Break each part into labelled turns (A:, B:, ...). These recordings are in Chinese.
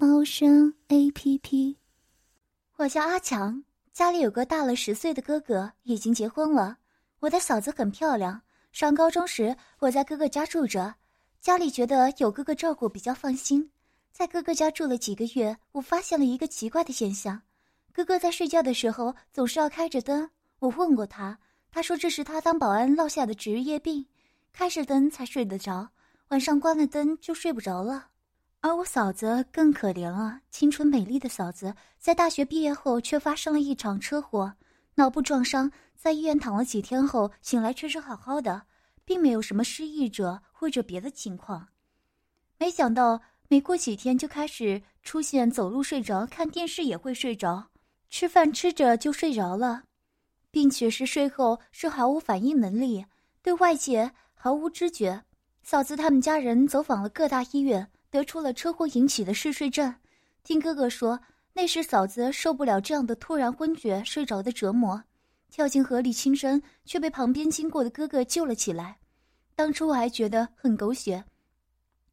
A: 猫声 A P P。我叫阿强，家里有个大了十岁的哥哥，已经结婚了。我的嫂子很漂亮。上高中时，我在哥哥家住着，家里觉得有哥哥照顾比较放心。在哥哥家住了几个月，我发现了一个奇怪的现象：哥哥在睡觉的时候总是要开着灯。我问过他，他说这是他当保安落下的职业病，开着灯才睡得着，晚上关了灯就睡不着了。而我嫂子更可怜了，清纯美丽的嫂子在大学毕业后却发生了一场车祸，脑部撞伤，在医院躺了几天后醒来却是好好的，并没有什么失忆者或者别的情况。没想到没过几天就开始出现走路睡着、看电视也会睡着、吃饭吃着就睡着了，并且是睡后是毫无反应能力，对外界毫无知觉。嫂子他们家人走访了各大医院。得出了车祸引起的嗜睡症，听哥哥说，那时嫂子受不了这样的突然昏厥睡着的折磨，跳进河里轻生，却被旁边经过的哥哥救了起来。当初我还觉得很狗血，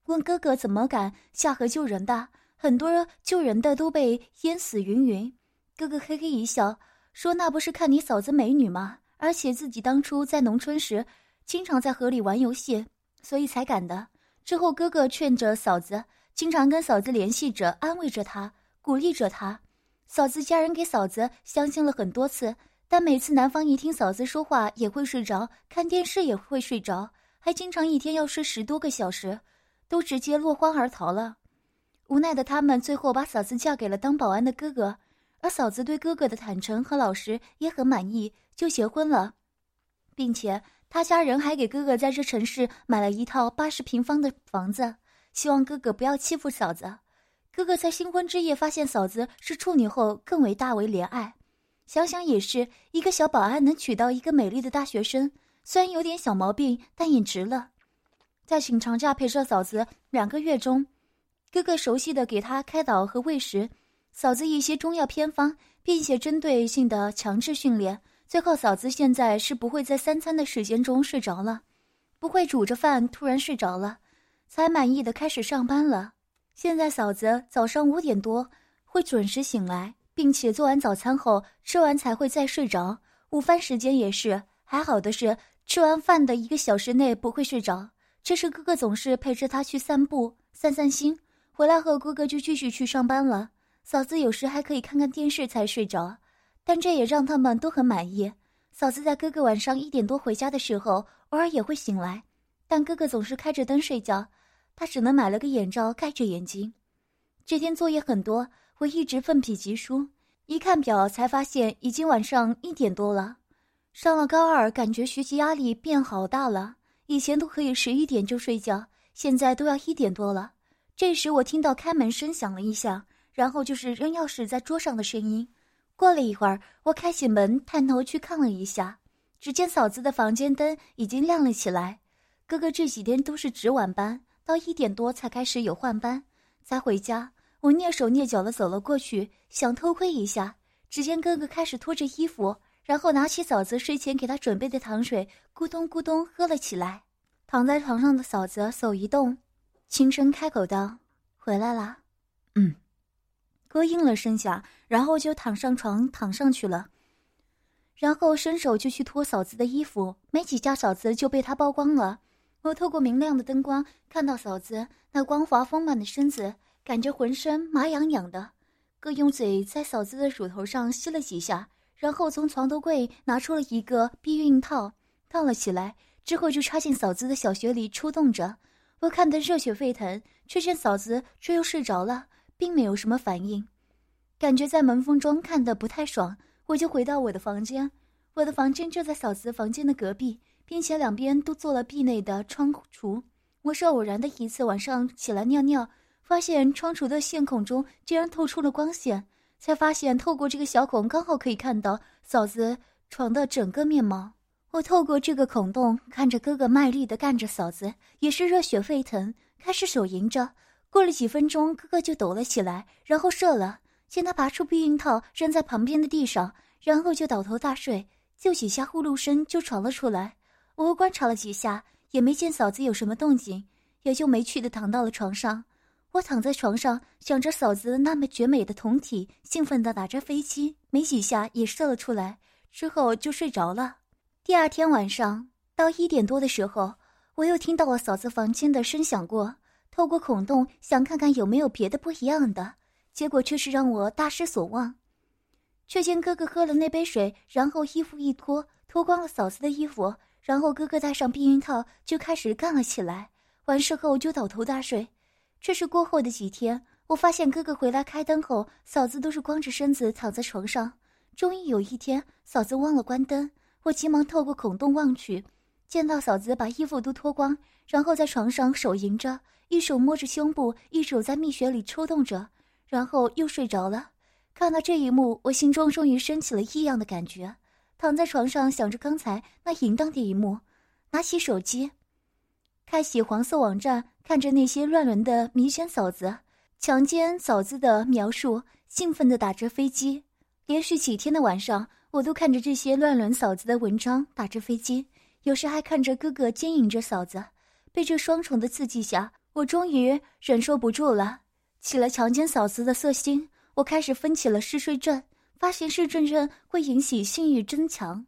A: 问哥哥怎么敢下河救人的，很多救人的都被淹死云云。哥哥嘿嘿一笑，说那不是看你嫂子美女吗？而且自己当初在农村时，经常在河里玩游戏，所以才敢的。之后，哥哥劝着嫂子，经常跟嫂子联系着，安慰着她，鼓励着她。嫂子家人给嫂子相信了很多次，但每次男方一听嫂子说话也会睡着，看电视也会睡着，还经常一天要睡十多个小时，都直接落荒而逃了。无奈的他们最后把嫂子嫁给了当保安的哥哥，而嫂子对哥哥的坦诚和老实也很满意，就结婚了，并且。他家人还给哥哥在这城市买了一套八十平方的房子，希望哥哥不要欺负嫂子。哥哥在新婚之夜发现嫂子是处女后，更为大为怜爱。想想也是，一个小保安能娶到一个美丽的大学生，虽然有点小毛病，但也值了。在请长假陪着嫂子两个月中，哥哥熟悉的给她开导和喂食，嫂子一些中药偏方，并且针对性的强制训练。最后，嫂子现在是不会在三餐的时间中睡着了，不会煮着饭突然睡着了，才满意的开始上班了。现在嫂子早上五点多会准时醒来，并且做完早餐后吃完才会再睡着。午饭时间也是，还好的是吃完饭的一个小时内不会睡着。这时哥哥总是陪着她去散步散散心，回来后哥哥就继续去上班了。嫂子有时还可以看看电视才睡着。但这也让他们都很满意。嫂子在哥哥晚上一点多回家的时候，偶尔也会醒来，但哥哥总是开着灯睡觉，他只能买了个眼罩盖着眼睛。这天作业很多，我一直奋笔疾书，一看表才发现已经晚上一点多了。上了高二，感觉学习压力变好大了，以前都可以十一点就睡觉，现在都要一点多了。这时我听到开门声响了一下，然后就是扔钥匙在桌上的声音。过了一会儿，我开启门，探头去看了一下，只见嫂子的房间灯已经亮了起来。哥哥这几天都是值晚班，到一点多才开始有换班，才回家。我蹑手蹑脚的走了过去，想偷窥一下。只见哥哥开始脱着衣服，然后拿起嫂子睡前给他准备的糖水，咕咚咕咚喝了起来。躺在床上的嫂子手一动，轻声开口道：“回来啦。”“嗯。”哥应了声下，然后就躺上床，躺上去了，然后伸手就去脱嫂子的衣服，没几下嫂子就被他剥光了。我透过明亮的灯光看到嫂子那光滑丰满的身子，感觉浑身麻痒痒的。哥用嘴在嫂子的乳头上吸了几下，然后从床头柜拿出了一个避孕套，套了起来，之后就插进嫂子的小穴里抽动着。我看得热血沸腾，却见嫂子却又睡着了。并没有什么反应，感觉在门缝中看的不太爽，我就回到我的房间。我的房间就在嫂子房间的隔壁，并且两边都做了壁内的窗橱。我是偶然的一次晚上起来尿尿，发现窗橱的线孔中竟然透出了光线，才发现透过这个小孔刚好可以看到嫂子床的整个面貌。我透过这个孔洞看着哥哥卖力的干着，嫂子也是热血沸腾，开始手淫着。过了几分钟，哥哥就抖了起来，然后射了。见他拔出避孕套扔在旁边的地上，然后就倒头大睡，就几下呼噜声就传了出来。我观察了几下，也没见嫂子有什么动静，也就没趣的躺到了床上。我躺在床上，想着嫂子那么绝美的酮体，兴奋的打着飞机，没几下也射了出来，之后就睡着了。第二天晚上到一点多的时候，我又听到我嫂子房间的声响过，透过孔洞想看看有没有别的不一样的，结果却是让我大失所望。却见哥哥喝了那杯水，然后衣服一脱，脱光了嫂子的衣服，然后哥哥戴上避孕套就开始干了起来，完事后就倒头大睡。这是过后的几天，我发现哥哥回来开灯后，嫂子都是光着身子躺在床上。终于有一天，嫂子忘了关灯，我急忙透过孔洞望去，见到嫂子把衣服都脱光，然后在床上手淫着，一手摸着胸部，一手在蜜穴里抽动着，然后又睡着了。看到这一幕，我心中终于升起了异样的感觉，躺在床上想着刚才那淫荡的一幕，拿起手机。开启黄色网站，看着那些乱伦的迷奸嫂子、强奸嫂子的描述，兴奋地打着飞机。连续几天的晚上，我都看着这些乱伦嫂子的文章，打着飞机。有时还看着哥哥奸淫着嫂子。被这双重的刺激下，我终于忍受不住了，起了强奸嫂子的色心。我开始分起了嗜睡症，发现嗜睡症会引起性欲增强。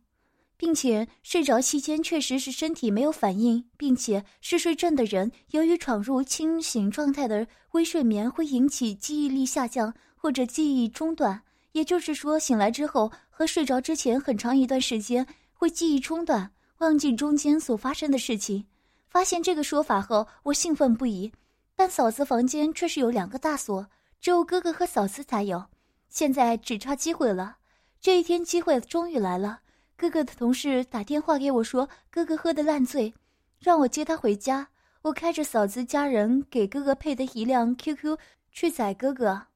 A: 并且睡着期间确实是身体没有反应，并且嗜睡症的人由于闯入清醒状态的微睡眠，会引起记忆力下降或者记忆中断。也就是说，醒来之后和睡着之前很长一段时间会记忆中断，忘记中间所发生的事情。发现这个说法后，我兴奋不已。但嫂子房间却是有两个大锁，只有哥哥和嫂子才有。现在只差机会了，这一天机会终于来了。哥哥的同事打电话给我说，哥哥喝得烂醉，让我接他回家。我开着嫂子家人给哥哥配的一辆 QQ 去载哥哥。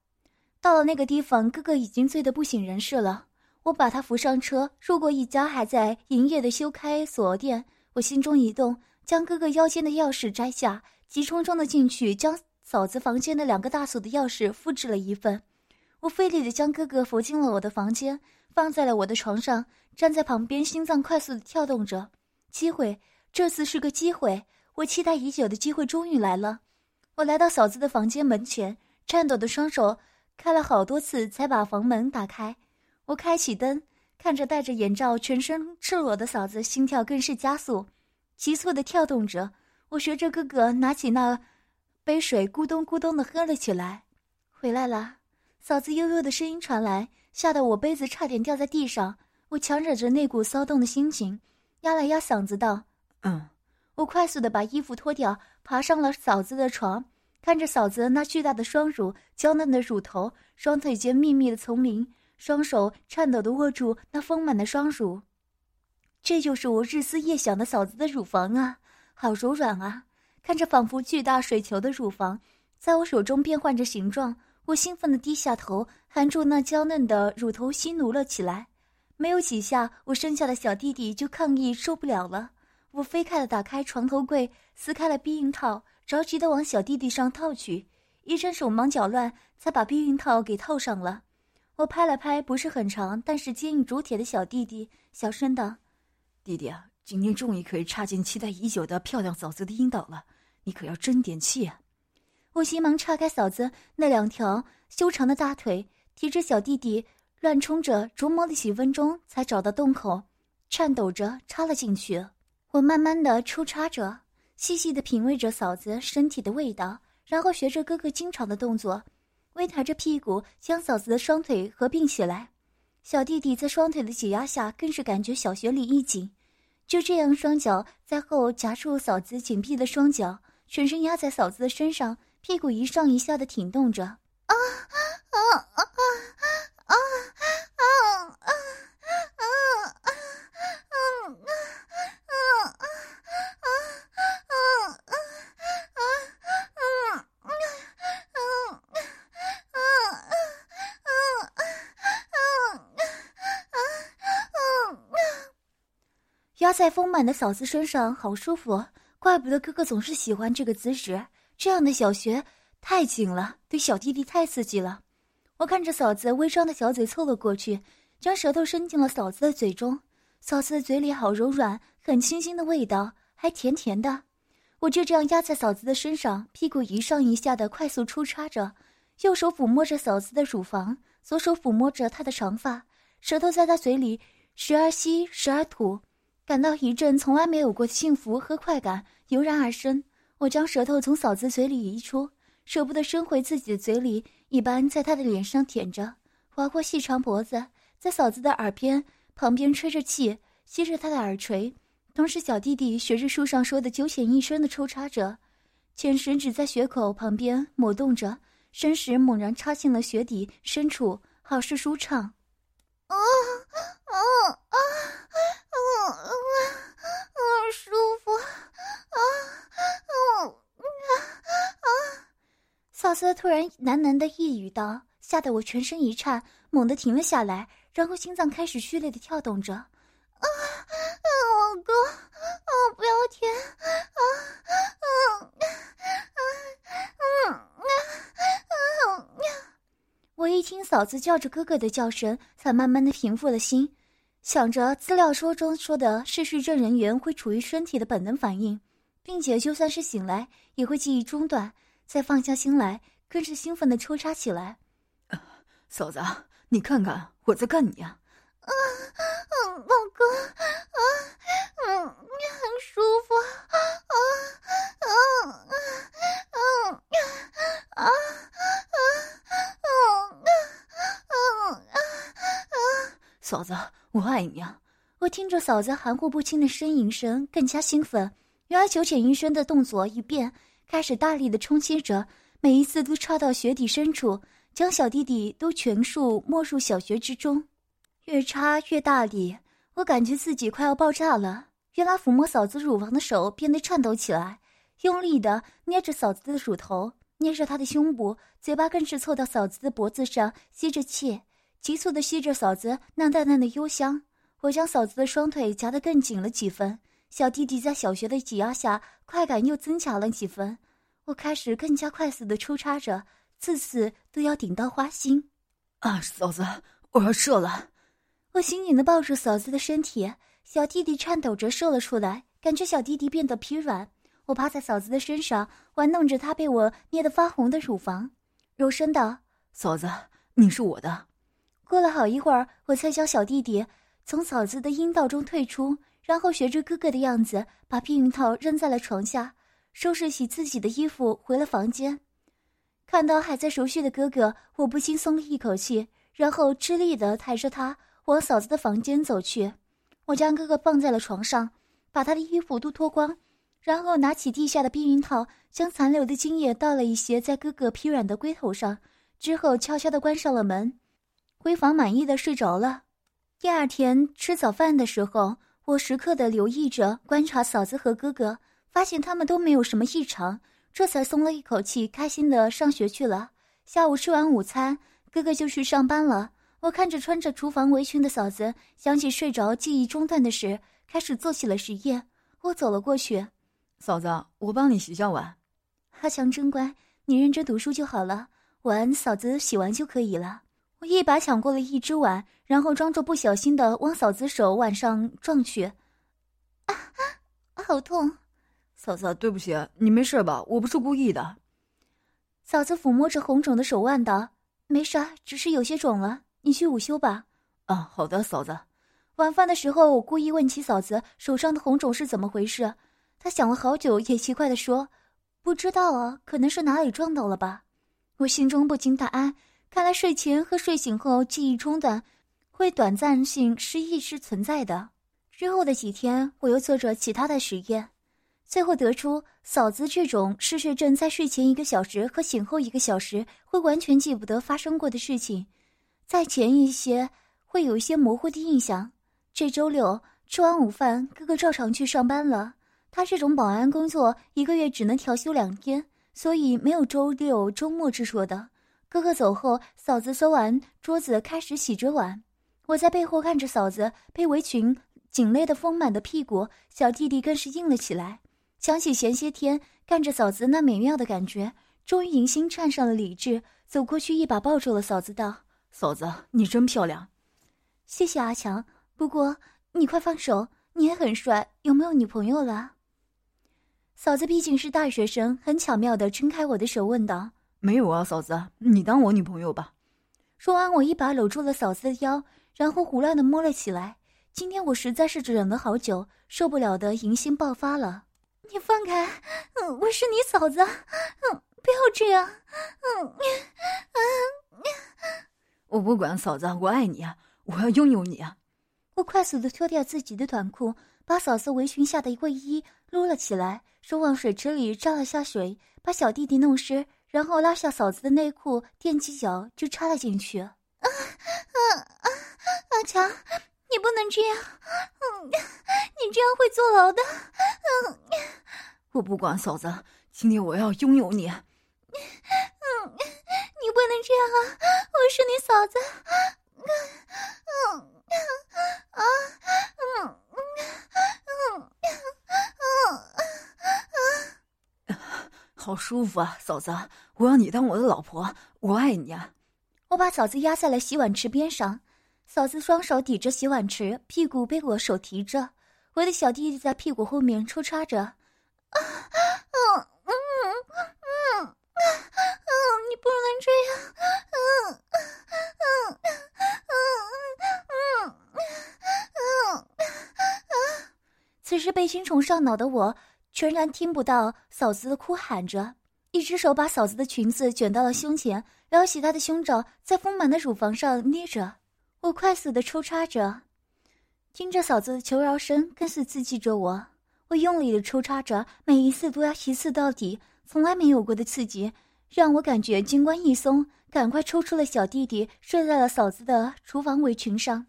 A: 到了那个地方，哥哥已经醉得不省人事了。我把他扶上车，路过一家还在营业的修开锁店，我心中一动，将哥哥腰间的钥匙摘下，急冲冲的进去，将嫂子房间的两个大锁的钥匙复制了一份。我费力的将哥哥扶进了我的房间。放在了我的床上，站在旁边，心脏快速的跳动着。机会，这次是个机会，我期待已久的机会终于来了。我来到嫂子的房间门前，颤抖的双手开了好多次才把房门打开。我开启灯，看着戴着眼罩、全身赤裸的嫂子，心跳更是加速，急促的跳动着。我学着哥哥拿起那杯水，咕咚咕咚的喝了起来。回来了，嫂子悠悠的声音传来。吓得我杯子差点掉在地上，我强忍着那股骚动的心情，压了压嗓子道：“嗯。”我快速的把衣服脱掉，爬上了嫂子的床，看着嫂子那巨大的双乳、娇嫩的乳头、双腿间密密的丛林，双手颤抖的握住那丰满的双乳。这就是我日思夜想的嫂子的乳房啊，好柔软啊！看着仿佛巨大水球的乳房，在我手中变换着形状。我兴奋地低下头，含住那娇嫩的乳头吸奴了起来。没有几下，我生下的小弟弟就抗议受不了了。我飞快地打开床头柜，撕开了避孕套，着急地往小弟弟上套去。一阵手忙脚乱，才把避孕套给套上了。我拍了拍不是很长，但是坚硬如铁的小弟弟，小声道：“弟弟啊，今天终于可以插进期待已久的漂亮嫂子的阴道了，你可要争点气啊！”我急忙叉开嫂子那两条修长的大腿，提着小弟弟乱冲着，琢磨了几分钟才找到洞口，颤抖着插了进去。我慢慢的抽插着，细细的品味着嫂子身体的味道，然后学着哥哥经常的动作，微抬着屁股将嫂子的双腿合并起来。小弟弟在双腿的挤压下，更是感觉小穴里一紧，就这样双脚在后夹住嫂子紧闭的双脚，全身压在嫂子的身上。屁股一上一下的挺动着，在丰满的嫂子身上，好舒服。怪不得哥哥总是喜欢这个姿势，这样的小穴太紧了，对小弟弟太刺激了。我看着嫂子微张的小嘴凑了过去，将舌头伸进了嫂子的嘴中。嫂子的嘴里好柔软，很清新的味道，还甜甜的。我就这样压在嫂子的身上，屁股一上一下的快速出插着，右手抚摸着嫂子的乳房，左手抚摸着她的长发，舌头在她嘴里时而吸时而吐，感到一阵从来没有过的幸福和快感油然而生。我将舌头从嫂子嘴里移出，舍不得伸回自己的嘴里，一般在她的脸上舔着，划过细长脖子，在嫂子的耳边旁边吹着气，吸着她的耳垂。同时，小弟弟学着书上说的九浅一深的抽插着，浅食指在穴口旁边抹动着，深时猛然插进了穴底深处，好是舒畅。啊啊啊啊啊啊！舒服啊啊啊啊！嫂子突然喃喃的一语道，吓得我全身一颤，猛地停了下来，然后心脏开始剧烈的跳动着。啊啊！老公，啊，不要舔，啊啊啊啊啊啊！我一听嫂子叫着哥哥的叫声，才慢慢的平复了心。想着资料书中说的是市政人员会处于身体的本能反应，并且就算是醒来也会记忆中断，再放下心来，更是兴奋的抽插起来。
B: 嫂子，你看看我在干你啊！
A: 啊，嗯，老公，啊，嗯，你很舒服，啊，啊，啊，啊，啊，啊，
B: 啊，啊，啊，嫂子。我爱你啊！
A: 我听着嫂子含糊不清的呻吟声，更加兴奋。原来九浅一深的动作一变，开始大力的冲击着，每一次都插到穴底深处，将小弟弟都全数没入小穴之中。越插越大力，我感觉自己快要爆炸了。原来抚摸嫂子乳房的手变得颤抖起来，用力的捏着嫂子的乳头，捏着她的胸部，嘴巴更是凑到嫂子的脖子上吸着气，急促的吸着嫂子那淡淡的幽香。我将嫂子的双腿夹得更紧了几分，小弟弟在小穴的挤压下，快感又增强了几分。我开始更加快速的抽插着，次次都要顶到花心。
B: 啊，嫂子，我要射了！
A: 我紧紧的抱住嫂子的身体，小弟弟颤抖着射了出来，感觉小弟弟变得疲软。我趴在嫂子的身上，玩弄着她被我捏得发红的乳房，柔声道：“
B: 嫂子，你是我的。”
A: 过了好一会儿，我才将小弟弟从嫂子的阴道中退出，然后学着哥哥的样子，把避孕套扔在了床下，收拾起自己的衣服，回了房间。看到还在熟睡的哥哥，我不禁松了一口气，然后吃力的抬着他。往嫂子的房间走去，我将哥哥放在了床上，把他的衣服都脱光，然后拿起地下的避孕套，将残留的精液倒了一些在哥哥疲软的龟头上，之后悄悄地关上了门，回房满意的睡着了。第二天吃早饭的时候，我时刻的留意着观察嫂子和哥哥，发现他们都没有什么异常，这才松了一口气，开心的上学去了。下午吃完午餐，哥哥就去上班了。我看着穿着厨房围裙的嫂子，想起睡着记忆中断的事，开始做起了实验。我走了过去，
B: 嫂子，我帮你洗下碗。
A: 阿强真乖，你认真读书就好了，碗嫂子洗完就可以了。我一把抢过了一只碗，然后装作不小心的往嫂子手腕上撞去，啊，好痛！
B: 嫂子，对不起，你没事吧？我不是故意的。
A: 嫂子抚摸着红肿的手腕道：“没啥，只是有些肿了。”你去午休吧。
B: 啊，好的，嫂子。
A: 晚饭的时候，我故意问起嫂子手上的红肿是怎么回事。她想了好久，也奇怪的说：“不知道啊，可能是哪里撞到了吧。”我心中不禁大安，看来睡前和睡醒后记忆中断，会短暂性失忆是存在的。之后的几天，我又做着其他的实验，最后得出嫂子这种嗜睡症，在睡前一个小时和醒后一个小时会完全记不得发生过的事情。在前一些，会有一些模糊的印象。这周六吃完午饭，哥哥照常去上班了。他这种保安工作，一个月只能调休两天，所以没有周六周末之说的。哥哥走后，嫂子收完桌子，开始洗着碗。我在背后看着嫂子被围裙紧勒的丰满的屁股，小弟弟更是硬了起来。想起前些天看着嫂子那美妙的感觉，终于迎新串上了理智，走过去一把抱住了嫂子，道：“
B: 嫂子，你真漂亮。”
A: 谢谢阿强。不过你快放手，你也很帅，有没有女朋友了？嫂子毕竟是大学生，很巧妙的撑开我的手，问道：“
B: 没有啊，嫂子，你当我女朋友吧。”
A: 说完，我一把搂住了嫂子的腰，然后胡乱的摸了起来。今天我实在是忍了好久，受不了的淫心爆发了。你放开，嗯，我是你嫂子，嗯，不要这样，嗯，
B: 我不管嫂子，我爱你啊，我要拥有你啊！
A: 我快速的脱掉自己的短裤，把嫂子围裙下的卫衣撸了起来，手往水池里沾了下水，把小弟弟弄湿，然后拉下嫂子的内裤，踮起脚就插了进去。啊啊啊！阿强。你不能这样，嗯，你这样会坐牢的，嗯，
B: 我不管嫂子，今天我要拥有你，
A: 嗯，你不能这样啊，我是你嫂子，嗯，啊，嗯，
B: 嗯，嗯，好舒服啊，嫂子，我要你当我的老婆，我爱你啊！
A: 我把嫂子压在了洗碗池边上。嫂子双手抵着洗碗池，屁股被我手提着，我的小弟弟在屁股后面抽插着。啊，嗯嗯嗯嗯嗯，你不能这样，嗯嗯嗯嗯嗯嗯嗯。此时被新宠上脑的我，全然听不到嫂子的哭喊着，一只手把嫂子的裙子卷到了胸前，撩起她的胸罩，在丰满的乳房上捏着。我快速的抽插着，听着嫂子的求饶声，更是刺激着我。我用力的抽插着，每一次都要一次到底，从来没有过的刺激，让我感觉金冠一松，赶快抽出了小弟弟，睡在了嫂子的厨房围裙上。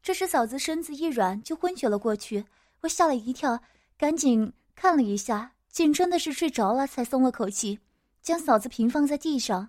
A: 这时嫂子身子一软，就昏厥了过去。我吓了一跳，赶紧看了一下，竟真的是睡着了，才松了口气，将嫂子平放在地上。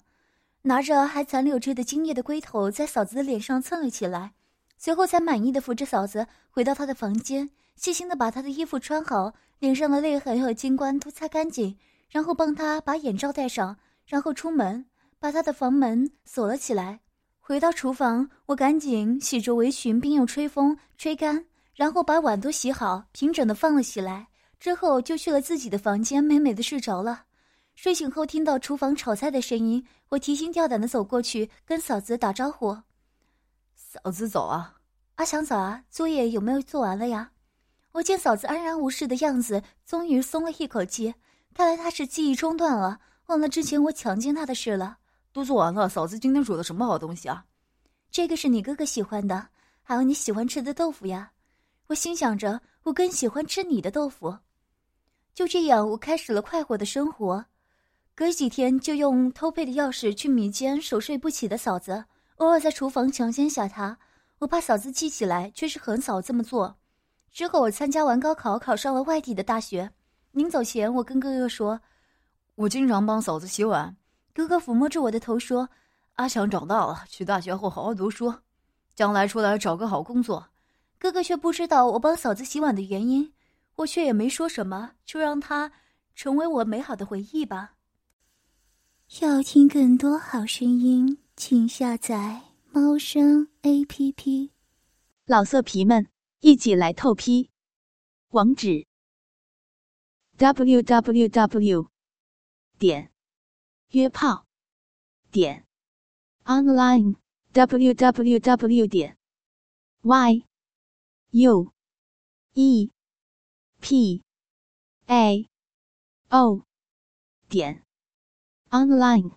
A: 拿着还残留着的精液的龟头，在嫂子的脸上蹭了起来，随后才满意的扶着嫂子回到她的房间，细心的把她的衣服穿好，脸上的泪痕和金冠都擦干净，然后帮她把眼罩戴上，然后出门，把她的房门锁了起来。回到厨房，我赶紧洗着围裙，并用吹风吹干，然后把碗都洗好，平整的放了起来，之后就去了自己的房间，美美的睡着了。睡醒后听到厨房炒菜的声音，我提心吊胆的走过去跟嫂子打招呼：“
B: 嫂子早啊，
A: 阿翔早啊，作业有没有做完了呀？”我见嫂子安然无事的样子，终于松了一口气。看来她是记忆中断了，忘了之前我强奸她的事了。
B: 都做完了，嫂子今天煮的什么好东西啊？
A: 这个是你哥哥喜欢的，还有你喜欢吃的豆腐呀。我心想着，我更喜欢吃你的豆腐。就这样，我开始了快活的生活。隔几天就用偷配的钥匙去迷奸熟睡不起的嫂子，偶尔在厨房强奸下她。我怕嫂子记起来，却是很少这么做。之后我参加完高考，考上了外地的大学。临走前，我跟哥哥说：“
B: 我经常帮嫂子洗碗。”
A: 哥哥抚摸着我的头说：“
B: 阿强长大了，去大学后好好读书，将来出来找个好工作。”
A: 哥哥却不知道我帮嫂子洗碗的原因，我却也没说什么，就让它成为我美好的回忆吧。要听更多好声音，请下载猫声 A P P。
C: 老色皮们，一起来透批！网址：w w w 点约炮点 online w w w 点 y u e p a o 点。online